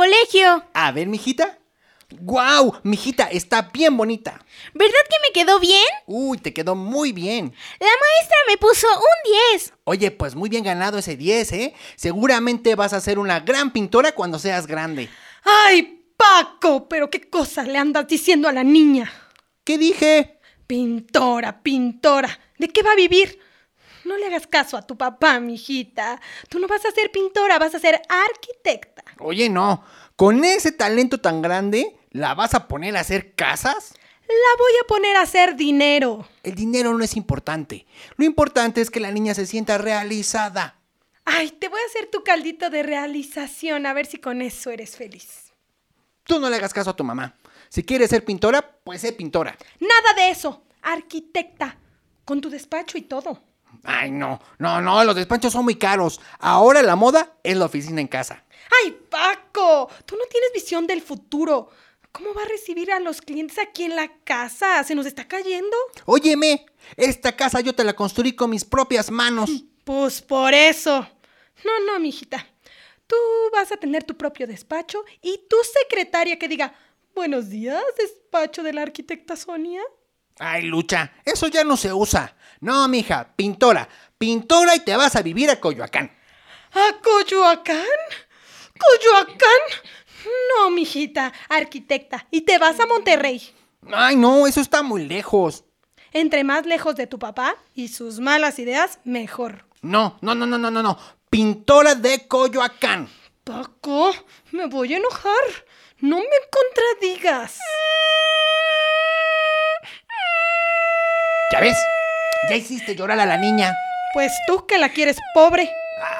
Colegio. A ver, mijita. ¡Guau! Mijita, está bien bonita. ¿Verdad que me quedó bien? Uy, te quedó muy bien. La maestra me puso un 10. Oye, pues muy bien ganado ese 10, ¿eh? Seguramente vas a ser una gran pintora cuando seas grande. ¡Ay, Paco! ¿Pero qué cosas le andas diciendo a la niña? ¿Qué dije? Pintora, pintora. ¿De qué va a vivir? No le hagas caso a tu papá, mijita. Tú no vas a ser pintora, vas a ser arquitecta. Oye, no. Con ese talento tan grande, ¿la vas a poner a hacer casas? La voy a poner a hacer dinero. El dinero no es importante. Lo importante es que la niña se sienta realizada. Ay, te voy a hacer tu caldito de realización, a ver si con eso eres feliz. Tú no le hagas caso a tu mamá. Si quieres ser pintora, pues sé pintora. Nada de eso. Arquitecta. Con tu despacho y todo. Ay, no, no, no, los despachos son muy caros. Ahora la moda es la oficina en casa. ¡Ay, Paco! Tú no tienes visión del futuro. ¿Cómo va a recibir a los clientes aquí en la casa? ¿Se nos está cayendo? Óyeme, esta casa yo te la construí con mis propias manos. Pues por eso. No, no, mijita. Tú vas a tener tu propio despacho y tu secretaria que diga, buenos días, despacho de la arquitecta Sonia. Ay, Lucha, eso ya no se usa. No, mija, pintora. Pintora y te vas a vivir a Coyoacán. ¿A Coyoacán? ¿Coyoacán? No, mijita, arquitecta. Y te vas a Monterrey. Ay, no, eso está muy lejos. Entre más lejos de tu papá y sus malas ideas, mejor. No, no, no, no, no, no, no. Pintora de Coyoacán. Paco, me voy a enojar. No me contradigas. ¿Ya ves? Ya hiciste llorar a la niña. Pues tú que la quieres pobre.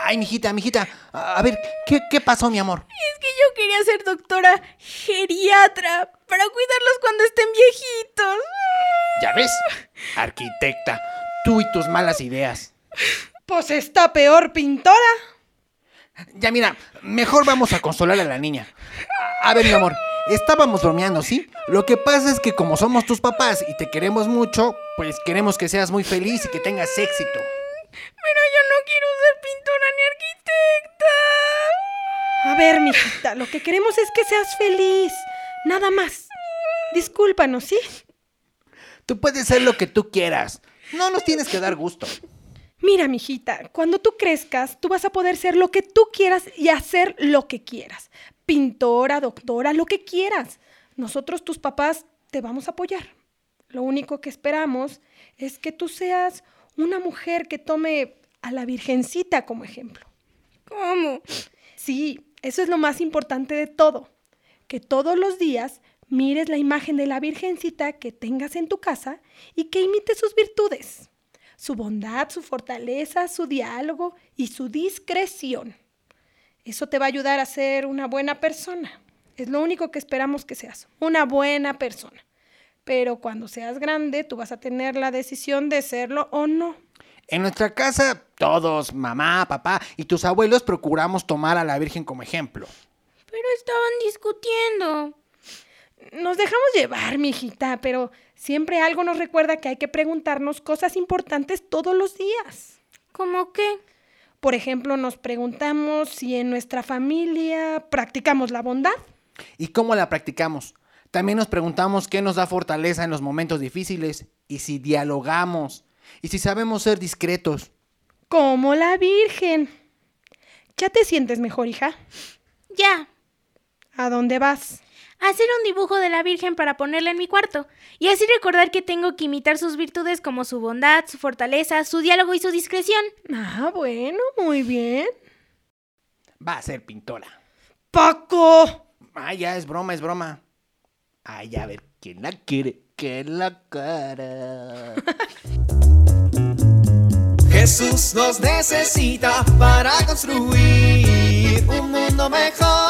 Ay, mijita, mijita. A a ver, ¿qué, qué pasó, mi amor? Es que yo quería ser doctora geriatra para cuidarlos cuando estén viejitos. ¿Ya ves? Arquitecta, tú y tus malas ideas. Pues está peor pintora. Ya mira, mejor vamos a consolar a la niña. A ver, mi amor, estábamos bromeando, ¿sí? Lo que pasa es que como somos tus papás y te queremos mucho, pues queremos que seas muy feliz y que tengas éxito. Pero yo no quiero ser pintora ni arquitecta. A ver, mijita, lo que queremos es que seas feliz. Nada más. Discúlpanos, ¿sí? Tú puedes ser lo que tú quieras. No nos tienes que dar gusto. Mira, mijita, cuando tú crezcas, tú vas a poder ser lo que tú quieras y hacer lo que quieras. Pintora, doctora, lo que quieras. Nosotros, tus papás, te vamos a apoyar. Lo único que esperamos es que tú seas una mujer que tome a la Virgencita como ejemplo. ¿Cómo? Sí, eso es lo más importante de todo. Que todos los días mires la imagen de la Virgencita que tengas en tu casa y que imites sus virtudes. Su bondad, su fortaleza, su diálogo y su discreción. Eso te va a ayudar a ser una buena persona. Es lo único que esperamos que seas, una buena persona. Pero cuando seas grande, tú vas a tener la decisión de serlo o no. En nuestra casa, todos, mamá, papá y tus abuelos procuramos tomar a la Virgen como ejemplo. Pero estaban discutiendo. Nos dejamos llevar, mijita, pero siempre algo nos recuerda que hay que preguntarnos cosas importantes todos los días. ¿Cómo qué? Por ejemplo, nos preguntamos si en nuestra familia practicamos la bondad. ¿Y cómo la practicamos? También nos preguntamos qué nos da fortaleza en los momentos difíciles y si dialogamos. Y si sabemos ser discretos. Como la Virgen. ¿Ya te sientes mejor, hija? Ya. ¿A dónde vas? Hacer un dibujo de la Virgen para ponerla en mi cuarto. Y así recordar que tengo que imitar sus virtudes como su bondad, su fortaleza, su diálogo y su discreción. Ah, bueno, muy bien. Va a ser pintora. ¡Paco! Ah, ya, es broma, es broma. Ay, a ver, ¿quién la quiere? Que la cara. Jesús nos necesita para construir un mundo mejor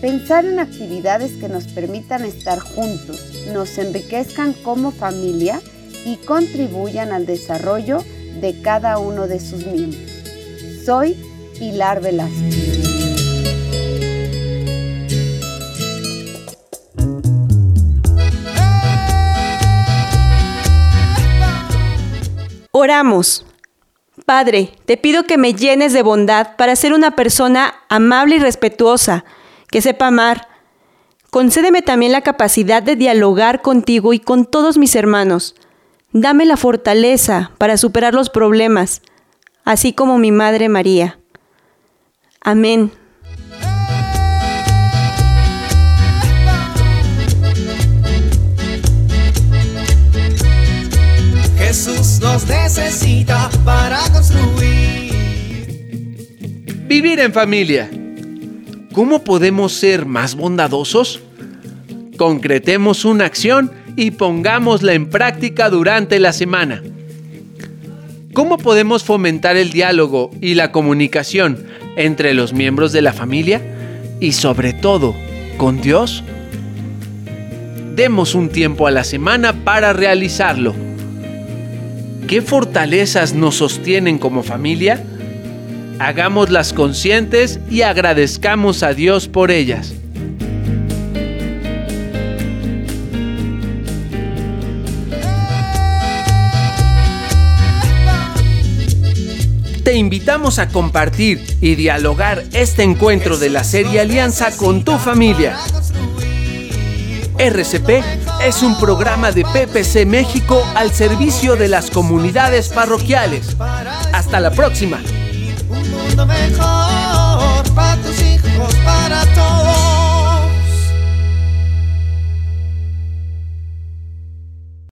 Pensar en actividades que nos permitan estar juntos, nos enriquezcan como familia y contribuyan al desarrollo de cada uno de sus miembros. Soy Pilar Velázquez. Oramos. Padre, te pido que me llenes de bondad para ser una persona amable y respetuosa, que sepa amar. Concédeme también la capacidad de dialogar contigo y con todos mis hermanos. Dame la fortaleza para superar los problemas, así como mi Madre María. Amén. Jesús nos necesita para construir. Vivir en familia. ¿Cómo podemos ser más bondadosos? Concretemos una acción y pongámosla en práctica durante la semana. ¿Cómo podemos fomentar el diálogo y la comunicación entre los miembros de la familia y sobre todo con Dios? Demos un tiempo a la semana para realizarlo. ¿Qué fortalezas nos sostienen como familia? Hagámoslas conscientes y agradezcamos a Dios por ellas. Te invitamos a compartir y dialogar este encuentro de la serie Alianza con tu familia. RCP es un programa de PPC México al servicio de las comunidades parroquiales. Hasta la próxima. Mejor para tus hijos, para todos.